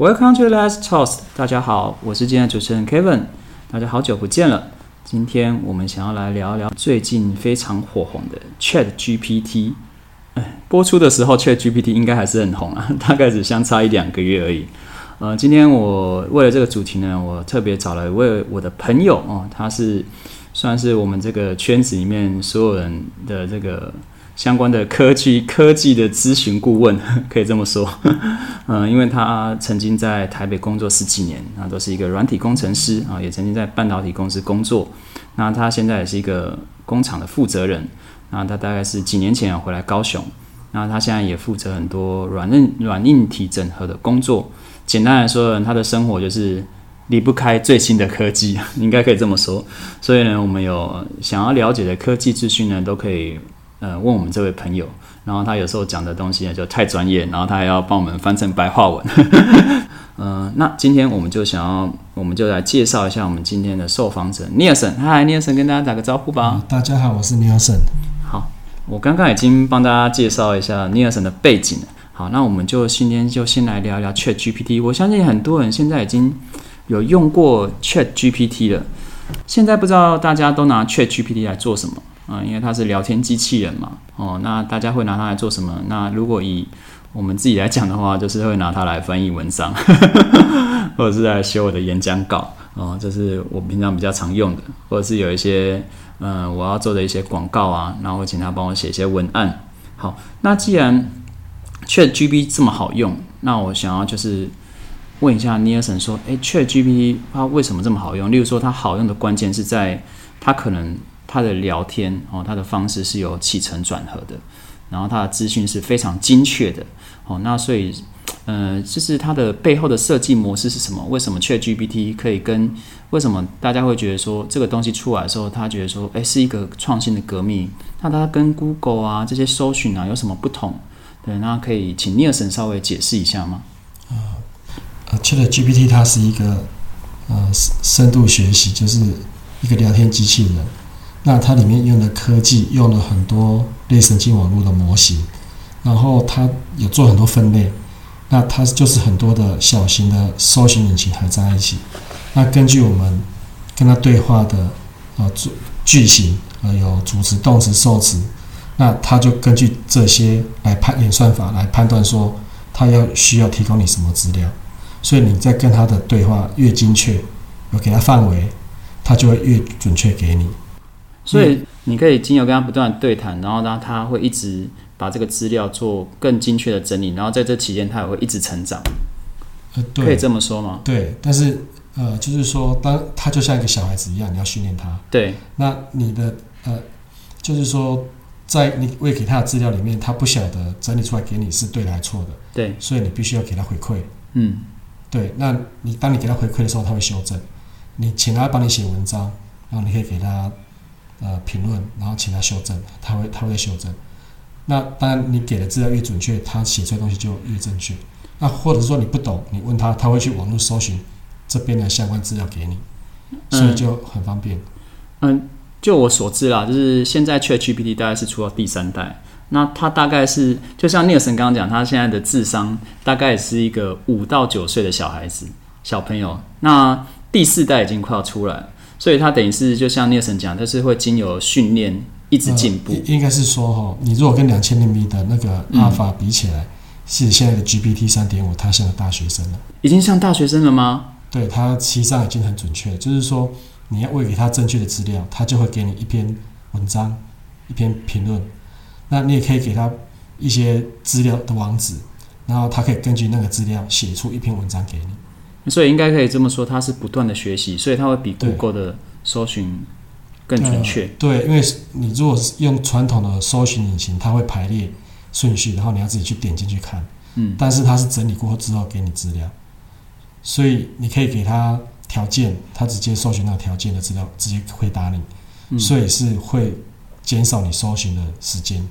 Welcome to Last Toast，大家好，我是今天的主持人 Kevin，大家好久不见了。今天我们想要来聊一聊最近非常火红的 Chat GPT。哎，播出的时候 Chat GPT 应该还是很红啊，大概只相差一两个月而已。呃，今天我为了这个主题呢，我特别找了一位我的朋友哦，他是算是我们这个圈子里面所有人的这个。相关的科技科技的咨询顾问 可以这么说，嗯，因为他曾经在台北工作十几年，啊，都是一个软体工程师啊，也曾经在半导体公司工作。那他现在也是一个工厂的负责人。那他大概是几年前回来高雄。那他现在也负责很多软硬软硬体整合的工作。简单来说，他的生活就是离不开最新的科技，应该可以这么说。所以呢，我们有想要了解的科技资讯呢，都可以。呃，问我们这位朋友，然后他有时候讲的东西呢就太专业，然后他还要帮我们翻成白话文。嗯，那今天我们就想要，我们就来介绍一下我们今天的受访者尼尔森。嗨，尼尔森，跟大家打个招呼吧。大家好，我是尼尔森。好，我刚刚已经帮大家介绍一下尼尔森的背景了。好，那我们就今天就先来聊一聊 Chat GPT。我相信很多人现在已经有用过 Chat GPT 了。现在不知道大家都拿 Chat GPT 来做什么？啊，因为它是聊天机器人嘛，哦，那大家会拿它来做什么？那如果以我们自己来讲的话，就是会拿它来翻译文章，或者是来写我的演讲稿，哦，这是我平常比较常用的，或者是有一些，嗯，我要做的一些广告啊，然后请他帮我写一些文案。好，那既然 Chat GPT 这么好用，那我想要就是问一下尼尔森说，诶 c h a t GPT 它为什么这么好用？例如说，它好用的关键是在它可能。他的聊天哦，他的方式是有起承转合的，然后他的资讯是非常精确的哦。那所以，呃，就是它的背后的设计模式是什么？为什么 ChatGPT 可以跟为什么大家会觉得说这个东西出来的时候，他觉得说，哎，是一个创新的革命？那它跟 Google 啊这些搜寻啊有什么不同？对，那可以请 Nielsen 稍微解释一下吗？啊，，ChatGPT 它是一个呃深度学习，就是一个聊天机器人。那它里面用的科技用了很多类神经网络的模型，然后它有做很多分类，那它就是很多的小型的搜寻引擎合在一起。那根据我们跟它对话的呃句句型，呃有主词、动词、受词，那它就根据这些来判演算法来判断说它要需要提供你什么资料。所以你在跟它的对话越精确，有给它范围，它就会越准确给你。所以你可以经由跟他不断对谈，然后呢，他会一直把这个资料做更精确的整理，然后在这期间他也会一直成长。呃，对可以这么说吗？对，但是呃，就是说，当他就像一个小孩子一样，你要训练他。对。那你的呃，就是说，在你喂给他的资料里面，他不晓得整理出来给你是对的还是错的。对。所以你必须要给他回馈。嗯。对，那你当你给他回馈的时候，他会修正。你请他帮你写文章，然后你可以给他。呃，评论，然后请他修正，他会他会修正。那当然，你给的资料越准确，他写出来东西就越正确。那或者说你不懂，你问他，他会去网络搜寻这边的相关资料给你，所以就很方便。嗯，就我所知啦，就是现在 ChatGPT 大概是出到第三代，那他大概是就像聂神刚刚讲，他现在的智商大概是一个五到九岁的小孩子小朋友。那第四代已经快要出来。所以它等于是就像聂神讲，它是会经由训练一直进步。应该是说哈，你如果跟两千零米的那个阿尔法比起来，是现在的 GPT 三点五，它像个大学生了。已经像大学生了吗？对，它实际上已经很准确。就是说，你要喂给它正确的资料，它就会给你一篇文章、一篇评论。那你也可以给它一些资料的网址，然后它可以根据那个资料写出一篇文章给你。所以应该可以这么说，它是不断的学习，所以它会比 Google 的搜寻更准确。对，因为你如果是用传统的搜寻引擎，它会排列顺序，然后你要自己去点进去看。嗯。但是它是整理过后之后给你资料，所以你可以给它条件，它直接搜寻那个条件的资料，直接回答你，所以是会减少你搜寻的时间。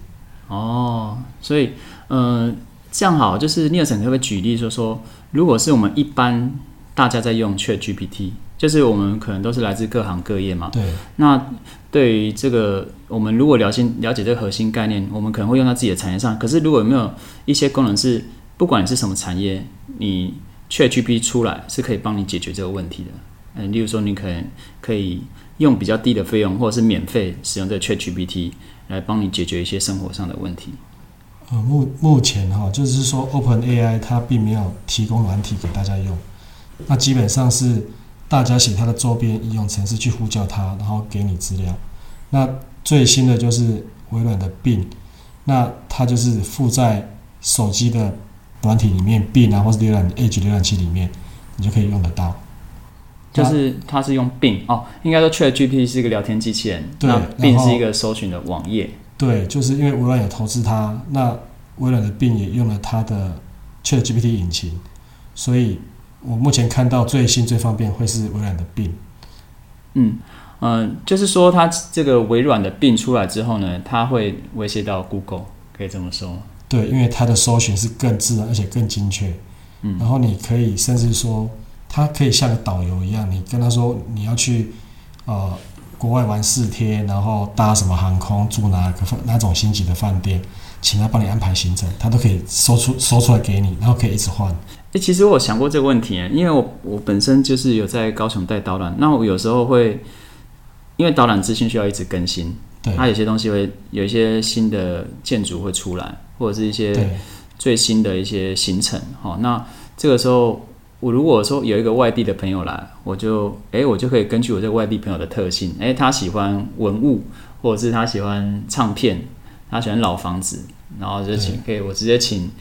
哦，所以嗯。这样好，就是聂尔森可不可以举例说说，如果是我们一般大家在用 Chat GPT，就是我们可能都是来自各行各业嘛。对。那对于这个，我们如果了解了解这个核心概念，我们可能会用到自己的产业上。可是如果有没有一些功能是，不管你是什么产业，你 ChatGPT 出来是可以帮你解决这个问题的。嗯，例如说你可能可以用比较低的费用，或者是免费使用这个 ChatGPT 来帮你解决一些生活上的问题。呃，目目前哈，就是说 Open AI 它并没有提供软体给大家用，那基本上是大家写它的周边应用程式去呼叫它，然后给你资料。那最新的就是微软的 Bing，那它就是附在手机的软体里面，Bing 啊，或是浏览 Edge 浏览器里面，你就可以用得到。就是它是用 Bing 哦，应该说 ChatGPT 是一个聊天机器人，对那 Bing 是一个搜寻的网页。对，就是因为微软有投资它，那微软的 Bing 也用了它的 ChatGPT 引擎，所以我目前看到最新最方便会是微软的 Bing。嗯嗯、就是说它这个微软的 Bing 出来之后呢，它会威胁到 Google，可以这么说吗。对，因为它的搜寻是更自然而且更精确。嗯然后你可以甚至说，它可以像个导游一样，你跟他说你要去呃国外玩四天，然后搭什么航空，住哪个饭哪种星级的饭店，请他帮你安排行程，他都可以搜出搜出来给你，然后可以一直换。诶，其实我有想过这个问题，因为我我本身就是有在高雄带导览，那我有时候会因为导览资讯需要一直更新，对它有些东西会有一些新的建筑会出来，或者是一些最新的一些行程。好、那这个时候我如果说有一个外地的朋友来，我就诶，我就可以根据我这个外地朋友的特性，诶，他喜欢文物，或者是他喜欢唱片，他喜欢老房子，然后就请可以我直接请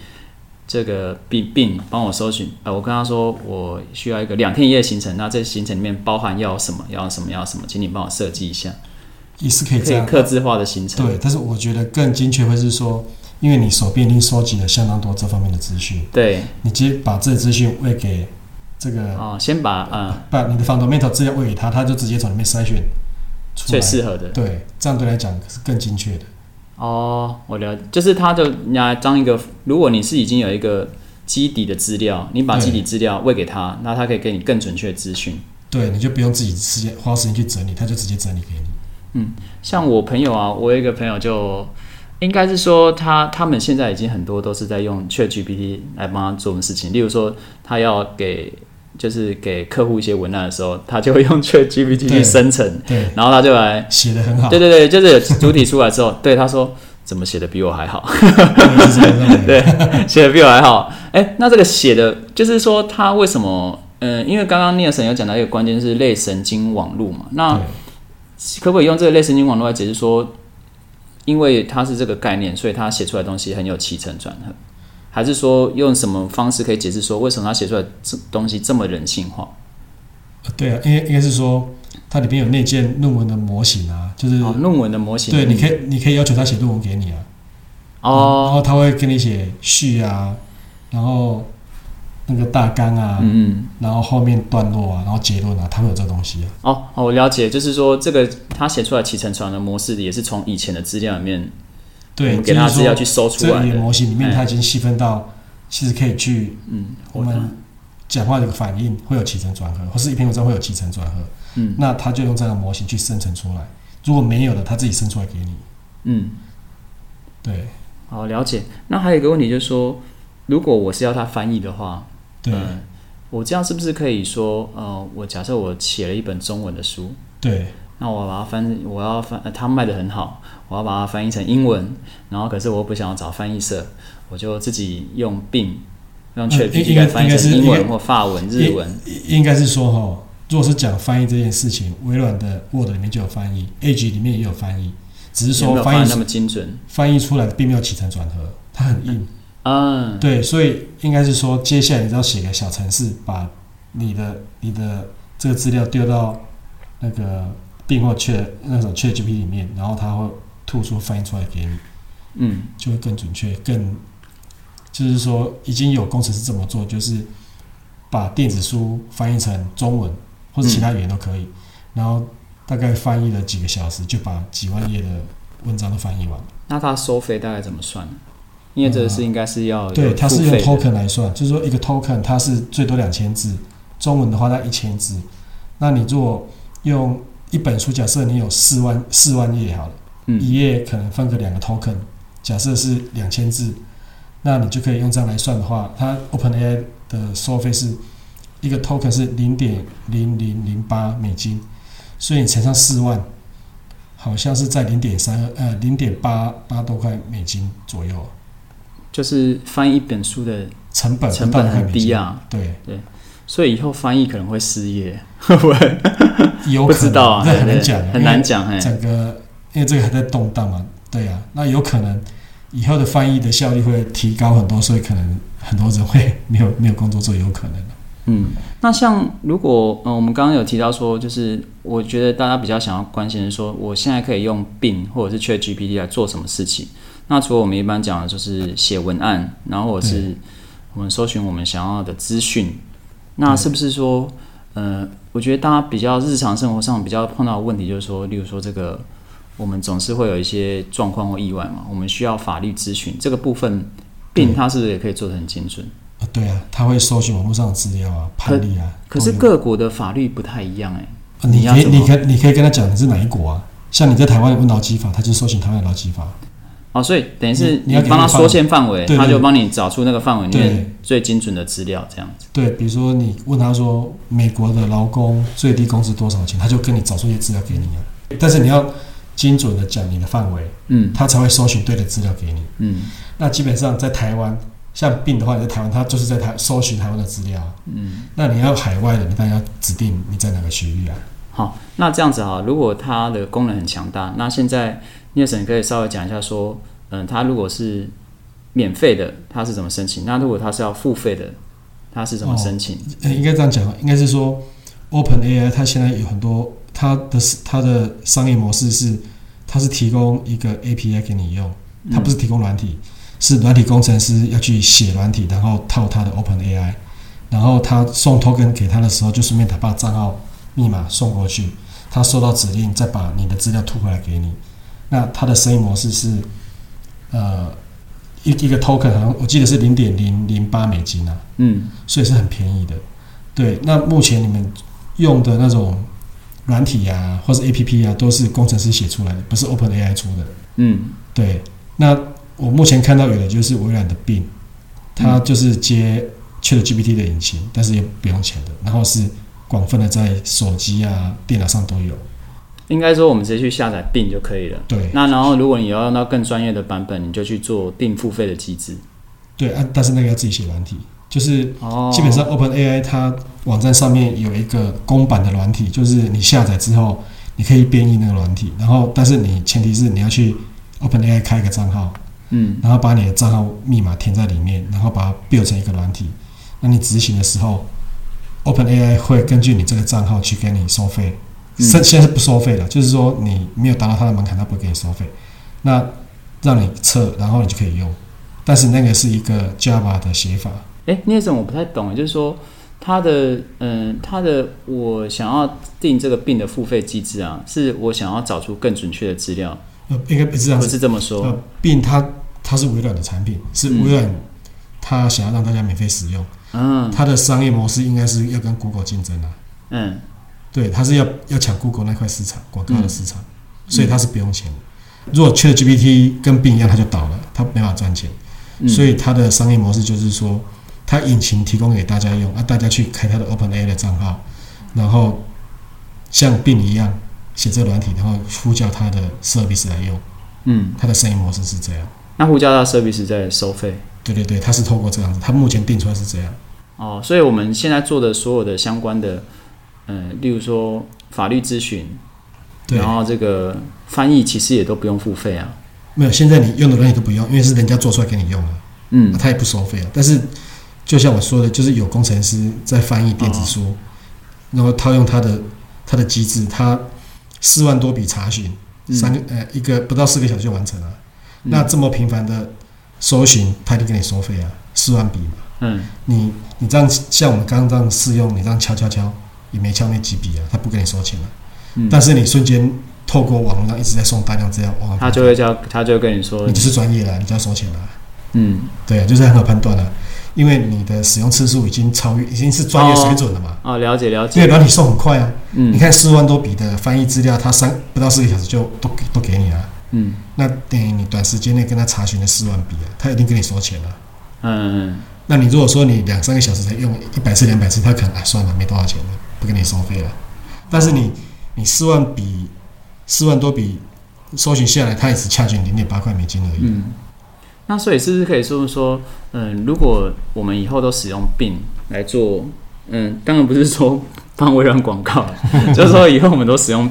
这个病病帮我搜寻，呃，我跟他说我需要一个两天一夜行程，那这行程里面包含要什么，要什么，要什么，请你帮我设计一下，也是可以可这样。以克制化的行程。对，但是我觉得更精确会是说，因为你手边已经收集了相当多这方面的资讯，对，你直接把这资讯喂给这个，哦，先把呃把你的 fundamental 资料喂给他，他就直接从里面筛选出最。适合的。对，这样对来讲是更精确的。哦，我了解，就是它的拿来当一个，如果你是已经有一个基底的资料，你把基底资料喂给他，那他可以给你更准确的资讯。对，你就不用自己时间花时间去整理，他就直接整理给你。嗯像我朋友啊，我有一个朋友就应该是说他他们现在已经很多都是在用 ChatGPT 来帮他做的事情，例如说他要给就是给客户一些文案的时候，他就会用 ChatGPT 去生成，对，然后他就来，写的很好。对对对，就是主体出来之后，对他说怎么写的比我还好。对，写的比我还好。哎，那这个写的，就是说他为什么？嗯、因为刚刚聂神有讲到一个关键是类神经网络嘛，那可不可以用这个类神经网络来解释说，因为它是这个概念，所以他写出来的东西很有起承转合？还是说用什么方式可以解释说，为什么他写出来这东西这么人性化？对啊，应该应该是说，它里面有那件论文的模型啊，就是、哦，论文的模型，对，你可以你可以要求他写论文给你啊，哦然哦，后他会跟你写序啊，然后那个大纲啊，嗯嗯。然后后面段落啊，然后结论啊，他会有这个东西啊。哦哦，我了解，就是说这个他写出来起承转合的模式，也是从以前的资料里面，对，们给他资料去搜出来的。个语言模型里面，哎它已经细分到，其实可以去嗯，我们讲话的反应会有起承转合，或是一篇文章会有起承转合，嗯那他就用这样的模型去生成出来。如果没有的，他自己生出来给你。嗯，对好了解。那还有一个问题就是说，如果我是要他翻译的话，对、嗯我这样是不是可以说，呃，我假设我写了一本中文的书，对那我把它翻，我要翻，呃、它卖的很好，我要把它翻译成英文，然后可是我不想要找翻译社，我就自己用并用嗯 ChatGPT 应该翻译成英文或法文、日文。应该是说哈，如果是讲翻译这件事情，微软的 Word 里面就有翻译，Edge 里面也有翻译，只是说翻译有翻译那么精准？翻译出来的并没有起承转合，它很硬。嗯，对，所以应该是说，接下来你只要写个小程式，把你的你的这个资料丢到那个并或确那种 ChatGPT 里面，然后它会吐出翻译出来给你，嗯，就会更准确，更就是说已经有工程师这么做，就是把电子书翻译成中文或者其他语言都可以，然后大概翻译了几个小时，就把几万页的文章都翻译完了。那它收费大概怎么算呢？因为这个是应该是要对，它是用 token 来算，就是说一个 token 它是最多两千字，中文的话在一千字。那你如果用一本书，假设你有四万四万页好了，嗯。一页可能分个两个 token，假设是两千字，那你就可以用这样来算的话，它 OpenAI 的收费是一个 token 是零点零零零八美金，所以你乘上四万，好像是在零点三呃零点八八多块美金左右，就是翻译一本书的成本成本很低啊，对。对，所以以后翻译可能会失业，会不会？不知道啊，这很难讲，很难讲，哎，整个因为这个还在动荡嘛，对啊、那有可能以后的翻译的效率会提高很多，所以可能很多人会没有没有工作做，有可能。嗯，那像如果呃，我们刚刚有提到说，就是我觉得大家比较想要关心的是说，我现在可以用 Bing 或者是 Chat GPT 来做什么事情？那除了我们一般讲的就是写文案，然后或者是我们搜寻我们想要的资讯，那是不是说，呃，我觉得大家比较日常生活上比较碰到的问题就是说，例如说这个我们总是会有一些状况或意外嘛，我们需要法律咨询这个部分对它是不是也可以做得很精准？啊，对啊，他会搜寻网络上的资料啊、判例啊。可是各国的法律不太一样哎、啊你可以你要你可以你可以跟他讲你是哪一国啊？像你在台湾问劳基法，他就搜寻台湾的劳基法。哦，所以等于是你你要帮他缩限范围，他就帮你找出那个范围里面最精准的资料，这样子。对，比如说你问他说美国的劳工最低工资多少钱，他就跟你找出一些资料给你啊。但是你要精准的讲你的范围，嗯他才会搜寻对的资料给你。嗯那基本上在台湾，像病的话，你在台湾，他就是在台搜寻台湾的资料啊。嗯。那你要海外的，你当然要指定你在哪个区域啊。好，那这样子啊，如果它的功能很强大，那现在聂神可以稍微讲一下说，嗯，他如果是免费的，他是怎么申请？那如果他是要付费的，他是怎么申请？呃，应该这样讲啊，应该是说，Open AI 它现在有很多它的它的商业模式是，它是提供一个 API 给你用，它不是提供软体，是软体工程师要去写软体，然后套它的 Open AI，然后他送 token 给他的时候，就顺便他把账号密码送过去，他收到指令再把你的资料吐回来给你。那它的生意模式是，呃，一一个 token 好像我记得是零点零零八美金啊，嗯所以是很便宜的。对，那目前你们用的那种软体啊，或是 APP 啊，都是工程师写出来的，不是 OpenAI 出的。嗯对，那我目前看到有的就是微软的 Bing，它就是接 ChatGPT 的引擎，但是也不用钱的，然后是广泛的在手机啊、电脑上都有。应该说我们直接去下载并就可以了。对那然后如果你要用到更专业的版本，你就去做定付费的机制。对啊，但是那个要自己写软体，就是哦，基本上 OpenAI 它网站上面有一个公版的软体，就是你下载之后，你可以编译那个软体，然后但是你前提是你要去 OpenAI 开一个账号，嗯然后把你的账号密码填在里面，然后把它 build 成一个软体。那你执行的时候，OpenAI 会根据你这个账号去给你收费。嗯现现在是不收费的，就是说你没有达到它的门槛，它不会给你收费。那让你测，然后你就可以用。但是那个是一个 Java 的写法，哎，那种我不太懂，就是说它的嗯，它的我想要定这个病的付费机制啊，是我想要找出更准确的资料，呃，应该不是这样。不是这么说。呃，病它它是微软的产品，是嗯微软它想要让大家免费使用，嗯它的商业模式应该是要跟 Google 竞争啊。嗯对，它是要要抢 Google 那块市场，广告的市场，嗯所以它是不用钱的。如果 ChatGPT 跟病一样，它就倒了，它没法赚钱。嗯，所以它的商业模式就是说，它引擎提供给大家用，啊，大家去开他的 OpenAI 的账号，然后像病一样写这个软体，然后呼叫他的 service 来用。嗯，它的生意模式是这样。那呼叫到 service 在收费对对对，他是透过这样子，他目前定出来是这样。哦，所以我们现在做的所有的相关的，嗯，例如说法律咨询，对，然后这个翻译其实也都不用付费啊。没有，现在你用的东西都不用，因为是人家做出来给你用的，嗯他也不收费啊。但是就像我说的，就是有工程师在翻译电子书，然后他用他的他的机制，他四万多笔查询，嗯三个呃一个不到四个小时就完成了。嗯那这么频繁的搜寻，他一定给你收费啊，四万笔嘛。嗯你你这样像我们刚刚这样试用，你这样敲敲敲也没敲那几笔啊，他不跟你收钱了、嗯，但是你瞬间透过网络上一直在送大量资料，哇，他就会叫他就会跟你说你，就是专业了，你就要收钱了。嗯。对啊，就是很好判断了，因为你的使用次数已经超越，已经是专业水准了嘛。哦，了解了解。因为解，软体送很快啊，嗯，你看四万多笔的翻译资料，他三不到四个小时就都都给你了。嗯。那等于你短时间内跟他查询了四万笔啊，他一定跟你收钱了。嗯，那你如果说你两三个小时才用一百次、两百次，他可能啊算了，没多少钱了，不给你收费了。但是你你四万比四万多比搜寻下来，它也只掐紧零点八块美金而已。嗯，那所以是不是可以说说，嗯，如果我们以后都使用 Bing 来做，嗯，当然不是说帮微软广告，就是说以后我们都使用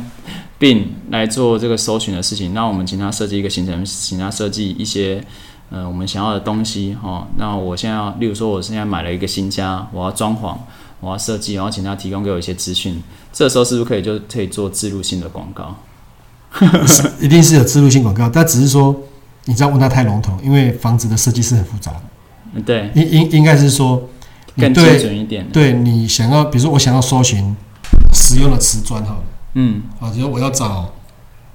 Bing 来做这个搜寻的事情，那我们请他设计一个行程，请他设计一些，呃，我们想要的东西，哈，那我现在，例如说，我现在买了一个新家，我要装潢，我要设计，然后请他提供给我一些资讯，这时候是不是可以就可以做植入性的广告？一定是有植入性广告，但只是说你知道问他太笼统，因为房子的设计是很复杂的。嗯，对，应应应该是说，你更精对准一点。对你想要，比如说我想要搜寻实用的瓷砖好了，嗯啊，比如我要找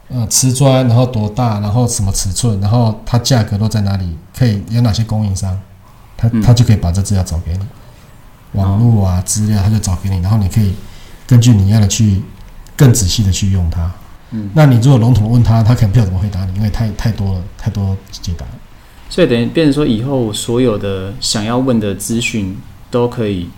呃瓷砖，然后多大，然后什么尺寸，然后它价格都在哪里，可以有哪些供应商，他嗯他就可以把这资料找给你，网络啊资料他就找给你，然后你可以根据你要的去更仔细的去用它。嗯，那你如果笼统地问他，他可能不知道怎么回答你，因为太太多了，太多解答。所以等于变成说，以后所有的想要问的资讯都可以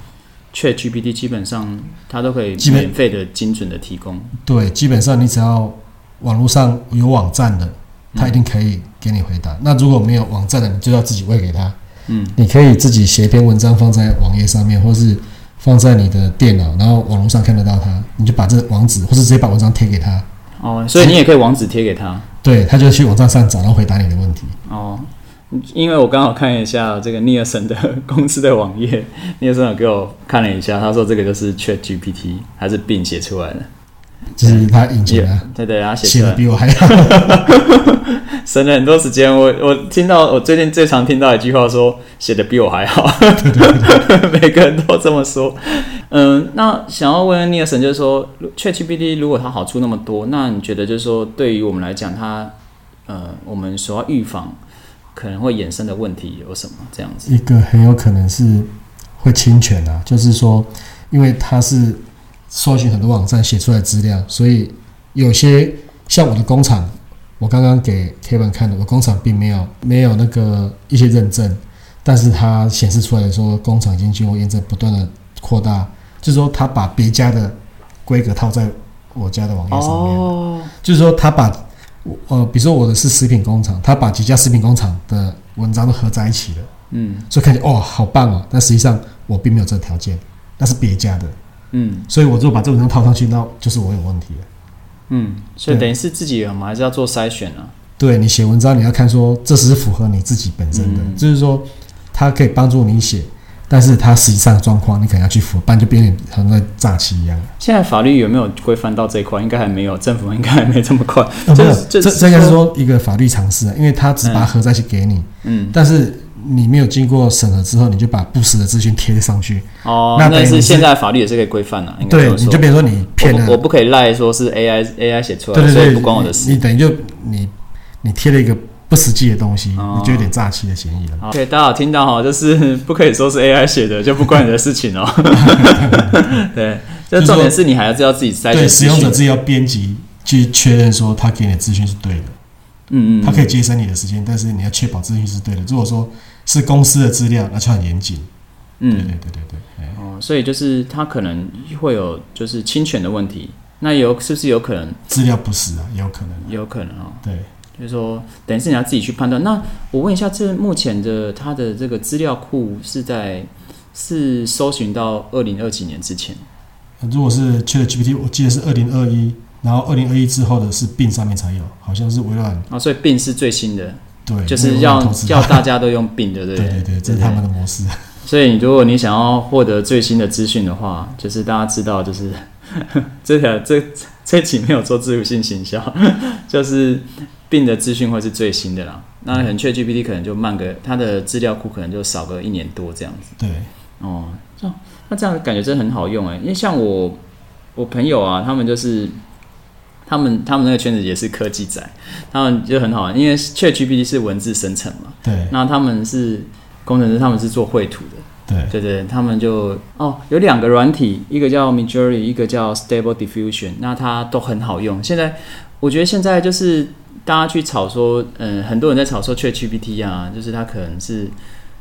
，Chat GPT 基本上它都可以免费的、精准的提供。对，基本上你只要网络上有网站的，他一定可以给你回答。那如果没有网站的，你就要自己喂给他。嗯你可以自己写一篇文章放在网页上面，或是放在你的电脑，然后网络上看得到它，你就把这个网址，或是直接把文章贴给他，哦，所以你也可以网址贴给他对，他就去网站上找，然后回答你的问题。哦。因为我刚好看一下这个尼尔森的公司的网页，尼尔森有给我看了一下，他说这个就是 Chat GPT 还是 Bing 写出来的，就是他引擎啊，对对，他写写的比我还好。省了很多时间。我我听到我最近最常听到一句话说写的比我还好，每个人都这么说。嗯，那想要问尼尔森，就是说，ChatGPT 如果它好处那么多，那你觉得就是说，对于我们来讲，它呃，我们所要预防可能会衍生的问题有什么？这样子？一个很有可能是会侵权啊，就是说，因为它是搜寻很多网站写出来资料，所以有些像我的工厂，我刚刚给 Kevin 看的，我工厂并没有没有那个一些认证，但是它显示出来说工厂已经经过验证，不断的扩大，就是说他把别家的规格套在我家的网页上面，哦，就是说他把呃，比如说我的是食品工厂，他把几家食品工厂的文章都合在一起了。嗯。所以看起来哦好棒哦，但实际上我并没有这个条件，那是别家的，嗯所以我如果把这个文章套上去，那就是我有问题了。嗯，所以等于是自己我们还是要做筛选啊。对你写文章，你要看说这是符合你自己本身的，嗯就是说它可以帮助你写，但是它实际上的状况你可能要去符合，不然就变成好像在诈欺一样。现在法律有没有规范到这一块？应该还没有，政府应该还没这么快。呃、没有就是，就是这 这应该是说说一个法律常识啊，因为它只把它合在一起给你，嗯，但是你没有经过审核之后，你就把不实的资讯贴上去，哦，那但是现在法律也是可以规范的，对，你就比如说你骗了我不我不可以赖说是 AI AI 写出来的，对对对，所以不关我的事。你你等于就你你贴了一个不实际的东西，哦你就有点诈欺的嫌疑了。OK，大家有听到哈，就是不可以说是 AI 写的，就不关你的事情哦。对，这重点是你还是要自己筛对，选使用者自己要编辑去确认说他给你的资讯是对的，嗯嗯，他可以节省你的时间，但是你要确保资讯是对的。如果说是公司的资料，而且很严谨。嗯对对嗯对对对，哎哦，所以就是他可能会有就是侵权的问题，那有是不是有可能？资料不实啊，也有可能。有可能哦，对，就是说等于是你要自己去判断。那我问一下，这目前的它的这个资料库是在是搜寻到二零二几年之前？如果是 Chat GPT，我记得是二零二一，然后二零二一之后的是病上面才有，好像是微软啊，所以 Bing 是最新的，对，就是要要叫大家都用 Bing 的，对不对对对，这是他们的模式。所以，如果你想要获得最新的资讯的话，就是大家知道，就是 这条这这期没有做自由性行销，就是病的资讯会是最新的啦。那可能 ChatGPT 可能就慢个，它的资料库可能就少个一年多这样子。对，哦，这样那这样感觉真的很好用哎，因为像我我朋友啊，他们就是他们他们那个圈子也是科技仔，他们就很好玩，因为 ChatGPT 是文字生成嘛，对那他们是工程师，他们是做绘图的。对对对，他们就哦，有两个软体，一个叫 Midjourney，一个叫 Stable Diffusion，那它都很好用。现在我觉得现在就是大家去炒说，嗯，很多人在炒说 ChatGPT 啊，就是它可能是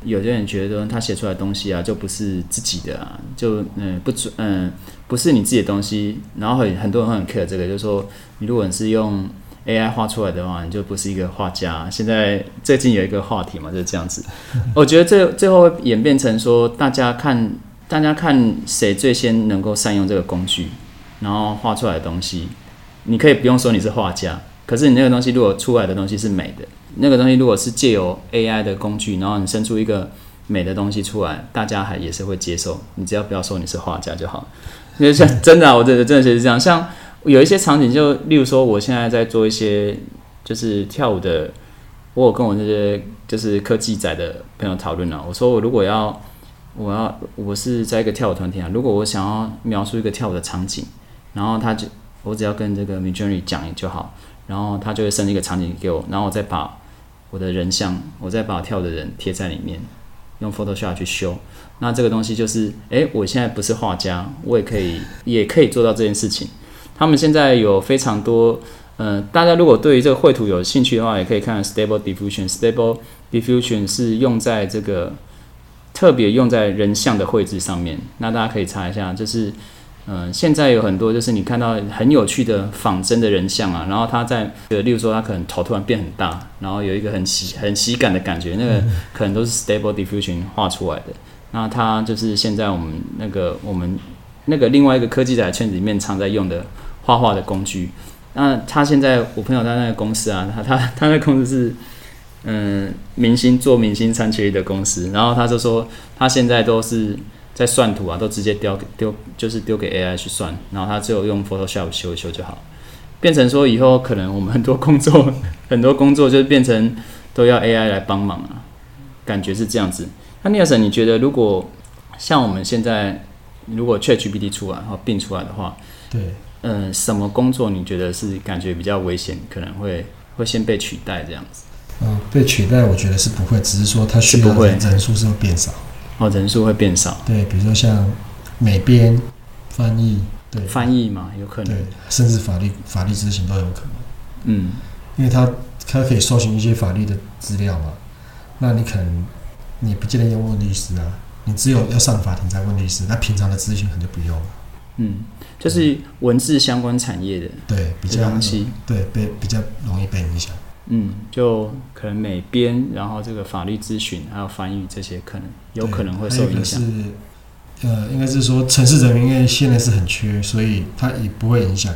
有些人觉得他写出来的东西啊，就不是自己的啊，就嗯不准嗯不是你自己的东西。然后很很多人会很 care 这个，就是说你如果你是用 AI 画出来的话，你就不是一个画家。现在最近有一个话题嘛，就是这样子。我觉得最最后会演变成说，大家看大家看谁最先能够善用这个工具，然后画出来的东西，你可以不用说你是画家，可是你那个东西如果出来的东西是美的。那个东西如果是借由 AI 的工具，然后你生出一个美的东西出来，大家还也是会接受。你只要不要说你是画家就好。因为像真的，我真的真的是这样。像有一些场景，就例如说，我现在在做一些就是跳舞的，我有跟我这些就是科技仔的朋友讨论了。我说我如果要，我要我是在一个跳舞团体啊，如果我想要描述一个跳舞的场景，然后他就我只要跟这个 Midjourney 讲就好，然后他就会生一个场景给我，然后我再把我的人像，我再把跳的人贴在里面，用 Photoshop 去修。那这个东西就是，诶，我现在不是画家，我也可以，也可以做到这件事情。他们现在有非常多，呃，大家如果对于这个绘图有兴趣的话，也可以看 Stable Diffusion。Stable Diffusion 是用在这个特别用在人像的绘制上面。那大家可以查一下，就是。嗯，现在有很多就是你看到很有趣的仿真的人像啊，然后他在，呃，例如说他可能头突然变很大，然后有一个很喜很喜感的感觉，那个可能都是 Stable Diffusion 画出来的。那他就是现在我们那个我们那个另外一个科技仔圈子里面常在用的画画的工具。那他现在我朋友他那个公司啊，他他他那公司是嗯明星做明星三缺一的公司，然后他就说他现在都是。在算图啊，都直接丢丢，就是丢给 AI 去算，然后它只有用 Photoshop 修一修就好，变成说以后可能我们很多工作，很多工作就变成都要 AI 来帮忙啊，感觉是这样子。那 Nelson，你觉得如果像我们现在如果 ChatGPT 出来，然后并出来的话，对，嗯，什么工作你觉得是感觉比较危险，可能会会先被取代这样子？嗯，被取代我觉得是不会，只是说它需要的人数是会变少。哦，人数会变少。对，比如说像美编、翻译，对，翻译嘛，有可能。对，甚至法律法律咨询都有可能。嗯，因为他他可以搜寻一些法律的资料嘛，那你可能你不见得要问律师啊，你只有要上法庭才问律师，那平常的咨询可能就不用了。嗯，就是文字相关产业的，对，比较东西，对，被比较容易被影响。嗯，就可能美编，然后这个法律咨询还有翻译这些，可能有可能会受影响。是，呃，应该是说城市人民因为现在是很缺，所以它也不会影响，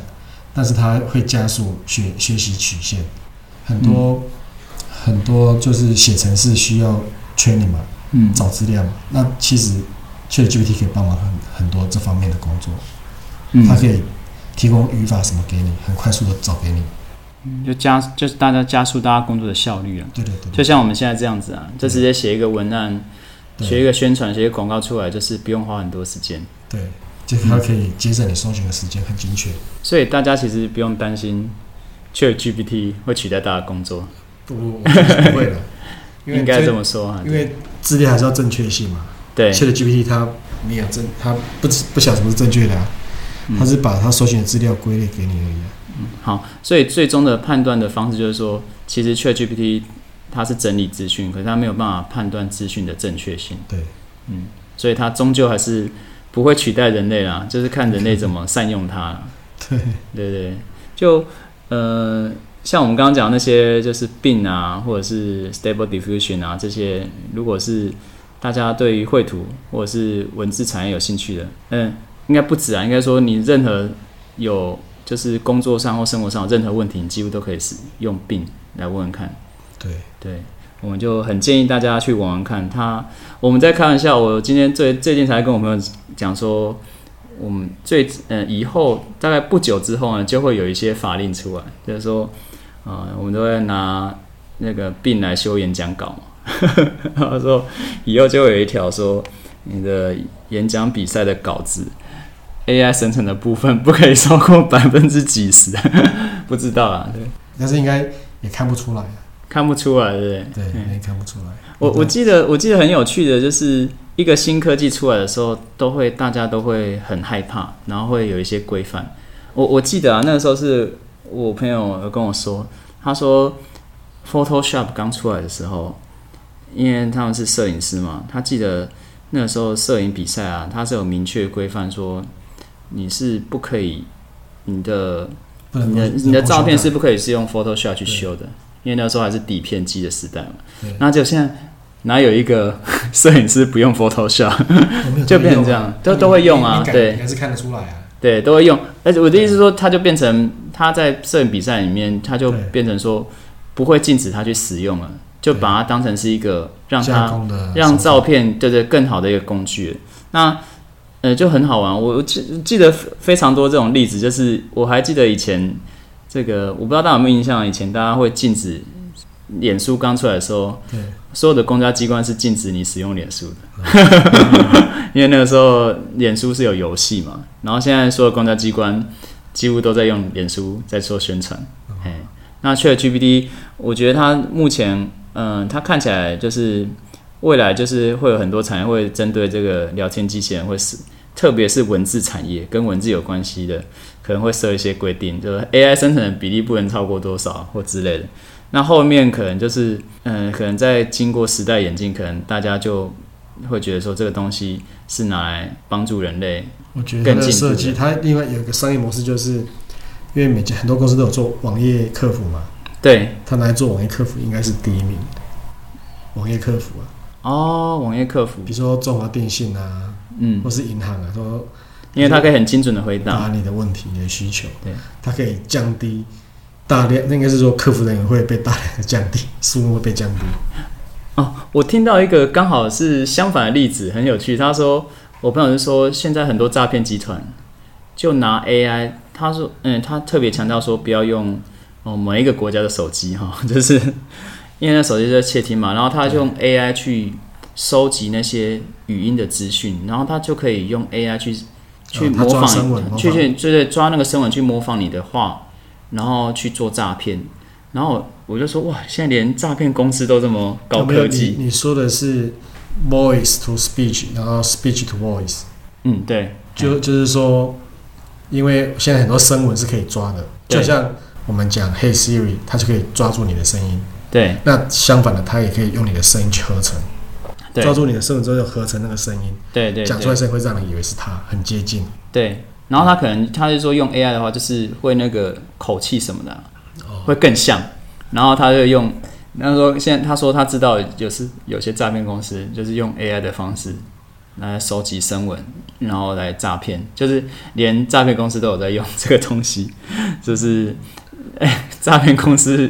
但是它会加速学学习曲线。很多很多就是写程式需要 training 嘛，嗯，找资料嘛。那其实确实 GPT 可以帮忙很很多这方面的工作，嗯它可以提供语法什么给你，很快速的找给你。就加就是大家加速大家工作的效率啊，对对对，就像我们现在这样子啊，就直接写一个文案，写一个宣传，写一个广告出来，就是不用花很多时间。对，就它可以节省你搜寻的时间，很精确。所以大家其实不用担心，ChatGPT 会取代大家工作。不 不不会的，应该这么说啊，因为资料还是要正确性嘛。对，ChatGPT 它没有正，它不不晓得什么是正确的，啊，它是把它搜寻的资料归类给你而已。嗯，好，所以最终的判断的方式就是说，其实 ChatGPT 它是整理资讯，可是它没有办法判断资讯的正确性。对，嗯，所以它终究还是不会取代人类啦，就是看人类怎么善用它。对，对对，就呃，像我们刚刚讲那些，就是病啊，或者是 Stable Diffusion 啊这些，如果是大家对于绘图或者是文字产业有兴趣的，嗯，应该不止啊，应该说你任何有。就是工作上或生活上有任何问题，你几乎都可以使用病来问问看。对对，我们就很建议大家去玩玩看。他我们在开玩笑，我今天最最近才跟我朋友讲说，我们最呃以后大概不久之后呢，就会有一些法令出来，就是说，呃，我们都会拿那个病来修演讲稿嘛。他说以后就会有一条说，你的演讲比赛的稿子。AI 生成的部分不可以超过百分之几十，不知道啊，对。但是应该也看不出来，看不出来，对不对？对，也看不出来。我我记得我记得很有趣的，就是一个新科技出来的时候，都会大家都会很害怕，然后会有一些规范。我我记得啊，那个时候是我朋友有跟我说，他说 Photoshop 刚出来的时候，因为他们是摄影师嘛，他记得那个时候摄影比赛啊，他是有明确规范说你是不可以你的你的你的照片是不可以是用 Photoshop 去修的，因为那时候还是底片机的时代嘛对。那就现在哪有一个 摄影师不用 Photoshop？就变成这样都都会用啊对你还是看得出来啊。对，都会用。而且我的意思是说，他就变成他在摄影比赛里面，他就变成说不会禁止他去使用了，就把它当成是一个让他让照片对对更好的一个工具。那呃就很好玩，我我记记得非常多这种例子，就是我还记得以前这个我不知道大家有没有印象，以前大家会禁止脸书刚出来的时候，对所有的公家机关是禁止你使用脸书的，因为那个时候脸书是有游戏嘛，然后现在所有公家机关几乎都在用脸书在做宣传。哎，那 ChatGPT，我觉得它目前，嗯，它看起来就是未来就是会有很多产业会针对这个聊天机器人，会是特别是文字产业跟文字有关系的，可能会设一些规定，就是 AI 生成的比例不能超过多少或之类的。那后面可能就是，嗯，可能在经过时代演进，可能大家就会觉得说这个东西是拿来帮助人类。我觉得设计，它另外有一个商业模式，就是因为每家很多公司都有做网页客服嘛，对，它拿来做网页客服应该是第一名。网页客服啊，哦，网页客服，比如说中华电信啊，嗯或，是银行啊，都因为它可以很精准的回答。你的问题、你的需求。对，它可以降低大量，那应该是说客服人员会被大量的降低，数目会被降低。哦，我听到一个刚好是相反的例子，很有趣。他说，我朋友是说，现在很多诈骗集团就拿 AI，他说，嗯，他特别强调说，不要用哦某一个国家的手机哈，就是因为那手机在窃听嘛，然后他就用 AI 去收集那些语音的资讯，然后他就可以用 AI 去去模仿去去就是抓那个声纹去模仿你的话，然后去做诈骗。然后我就说哇，现在连诈骗公司都这么高科技。你你说的是 voice to speech，然后 speech to voice，嗯，对，就就是说，因为现在很多声纹是可以抓的，就像我们讲 Hey Siri，它就可以抓住你的声音。对那相反的，它也可以用你的声音去合成，对抓住你的声纹之后，就合成那个声音，对对讲出来声音会让人以为是他，很接近。对。然后他可能他是说用 AI 的话，就是会那个口气什么的啊哦会更像。然后他就用，他说现在他说他知道有是有些诈骗公司就是用 AI 的方式来收集声纹，然后来诈骗，就是连诈骗公司都有在用这个东西，就是哎，诈骗公司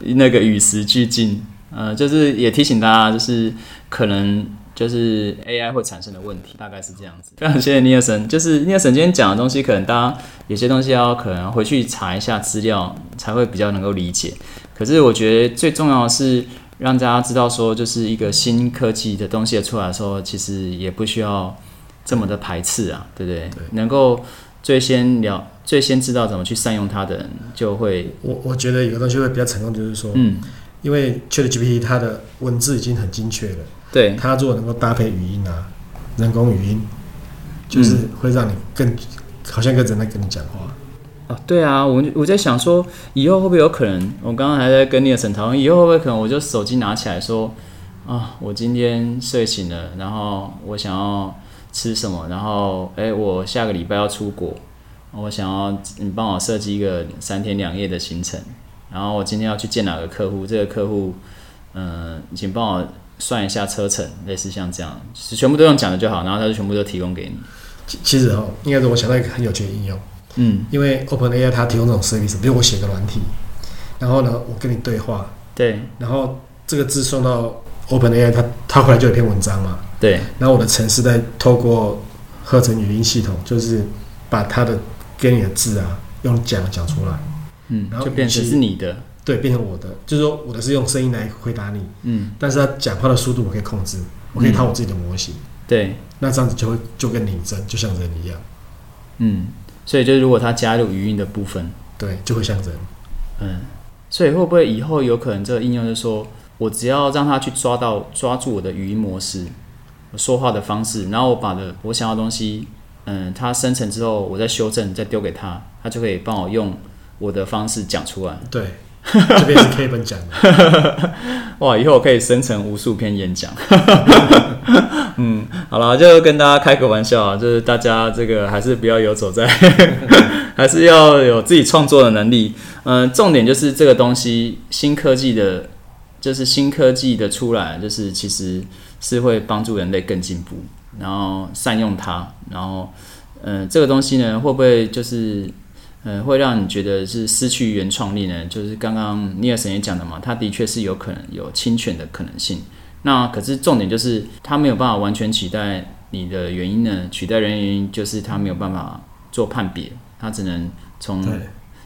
那个与时俱进，呃，就是也提醒大家，就是可能就是 AI 会产生的问题，大概是这样子。非常谢谢尼尔森，就是尼尔森今天讲的东西，可能大家有些东西要可能回去查一下资料，才会比较能够理解。可是我觉得最重要的是让大家知道说，就是一个新科技的东西出来的时候，其实也不需要这么的排斥啊，对不对？对能够最先了、最先知道怎么去善用它的人，就会我我觉得有个东西会比较成功，就是说，嗯，因为 ChatGPT 它的文字已经很精确了，对它如果能够搭配语音啊，人工语音，就是会让你更好像跟人在跟你讲话。哦，对啊，我我在想说，以后会不会有可能？我刚刚还在跟聂神讨论，以后会不会可能我就手机拿起来说，啊，我今天睡醒了，然后我想要吃什么，然后哎，我下个礼拜要出国，我想要你帮我设计一个三天两夜的行程，然后我今天要去见哪个客户，这个客户，嗯、请帮我算一下车程，类似像这样，是全部都用讲的就好，然后他就全部都提供给你。其其实哦，应该是我想到一个很有趣的应用，嗯，因为 OpenAI 它提供这种 service，比如我写个软体，然后呢，我跟你对话，对。然后这个字送到 OpenAI，它它回来就有一篇文章嘛，对。然后我的城市在透过合成语音系统，就是把它的给你的字啊用讲讲出来，嗯然，后就变成是你的，对，变成我的，就是说我的是用声音来回答你，嗯，但是他讲话的速度我可以控制，我可以套我自己的模型，对，那这样子就会就跟拟真，就像人一样，嗯，所以就如果他加入语音的部分，对，就会像人。嗯，所以会不会以后有可能这个应用就是说我只要让他去抓到抓住我的语音模式，我说话的方式，然后我把的我想要的东西，嗯，它生成之后，我再修正，再丢给他，他就可以帮我用我的方式讲出来。对，这边是 Kevin 讲的。哇，以后我可以生成无数篇演讲。嗯，好了，就跟大家开个玩笑啊，就是大家这个还是不要游走在，还是要有自己创作的能力。嗯，重点就是这个东西，新科技的，就是新科技的出来，就是其实是会帮助人类更进步，然后善用它，然后，嗯，这个东西呢，会不会就是？嗯，会让你觉得是失去原创力呢？就是刚刚尼尔森也讲的嘛，他的确是有可能有侵权的可能性。那可是重点就是他没有办法完全取代你的原因呢？取代原因就是他没有办法做判别，他只能从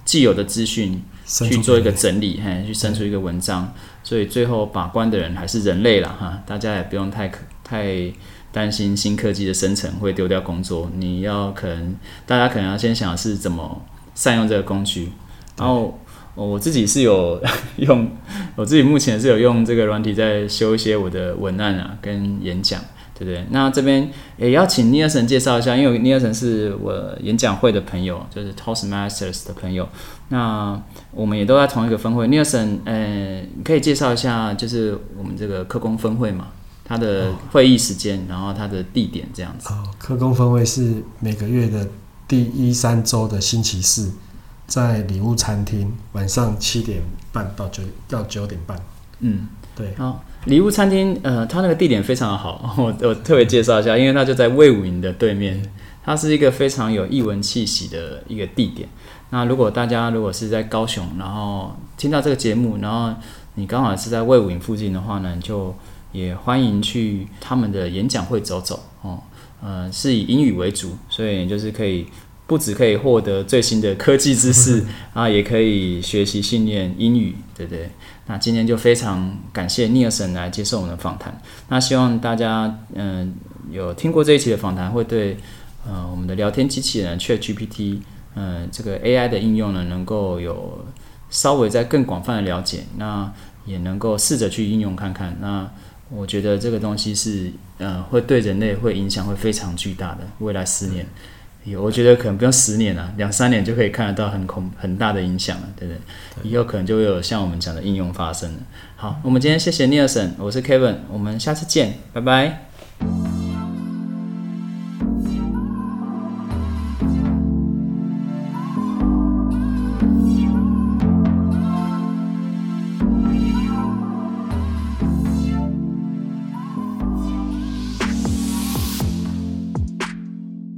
既有的资讯去做一个整理，嘿，去生出一个文章。所以最后把关的人还是人类了哈，大家也不用太可太担心新科技的生成会丢掉工作。你要可能大家可能要先想是怎么。善用这个工具，然后我自己是有 用，我自己目前是有用这个软体在修一些我的文案啊，跟演讲，对不对？那这边也要请尼尔森介绍一下，因为尼尔森是我演讲会的朋友，就是 Toastmasters 的朋友。那我们也都在同一个分会。尼尔森，呃，可以介绍一下，就是我们这个科工分会嘛，它的会议时间，然后它的地点这样子。哦，科工分会是每个月的。第一三周的星期四，在礼物餐厅，晚上七点半到九到九点半。嗯，对。好，礼物餐厅，呃，它那个地点非常好，我 我特别介绍一下，因为它就在魏武营的对面，它是一个非常有异文气息的一个地点。那如果大家如果是在高雄，然后听到这个节目，然后你刚好是在魏武营附近的话呢，就也欢迎去他们的演讲会走走哦。呃，是以英语为主，所以就是可以不只可以获得最新的科技知识 啊，也可以学习训练英语，对不对？那今天就非常感谢尼尔森来接受我们的访谈。那希望大家嗯有听过这一期的访谈，会对呃我们的聊天机器人 Chat GPT 嗯这个 AI 的应用呢，能够有稍微在更广泛的了解，那也能够试着去应用看看。那我觉得这个东西是，呃，会对人类会影响会非常巨大的。未来十年，我觉得可能不用十年了，两三年就可以看得到很恐很大的影响了，对不对？以后可能就会有像我们讲的应用发生了。好，我们今天谢谢尼尔森，我是 Kevin，我们下次见，拜拜。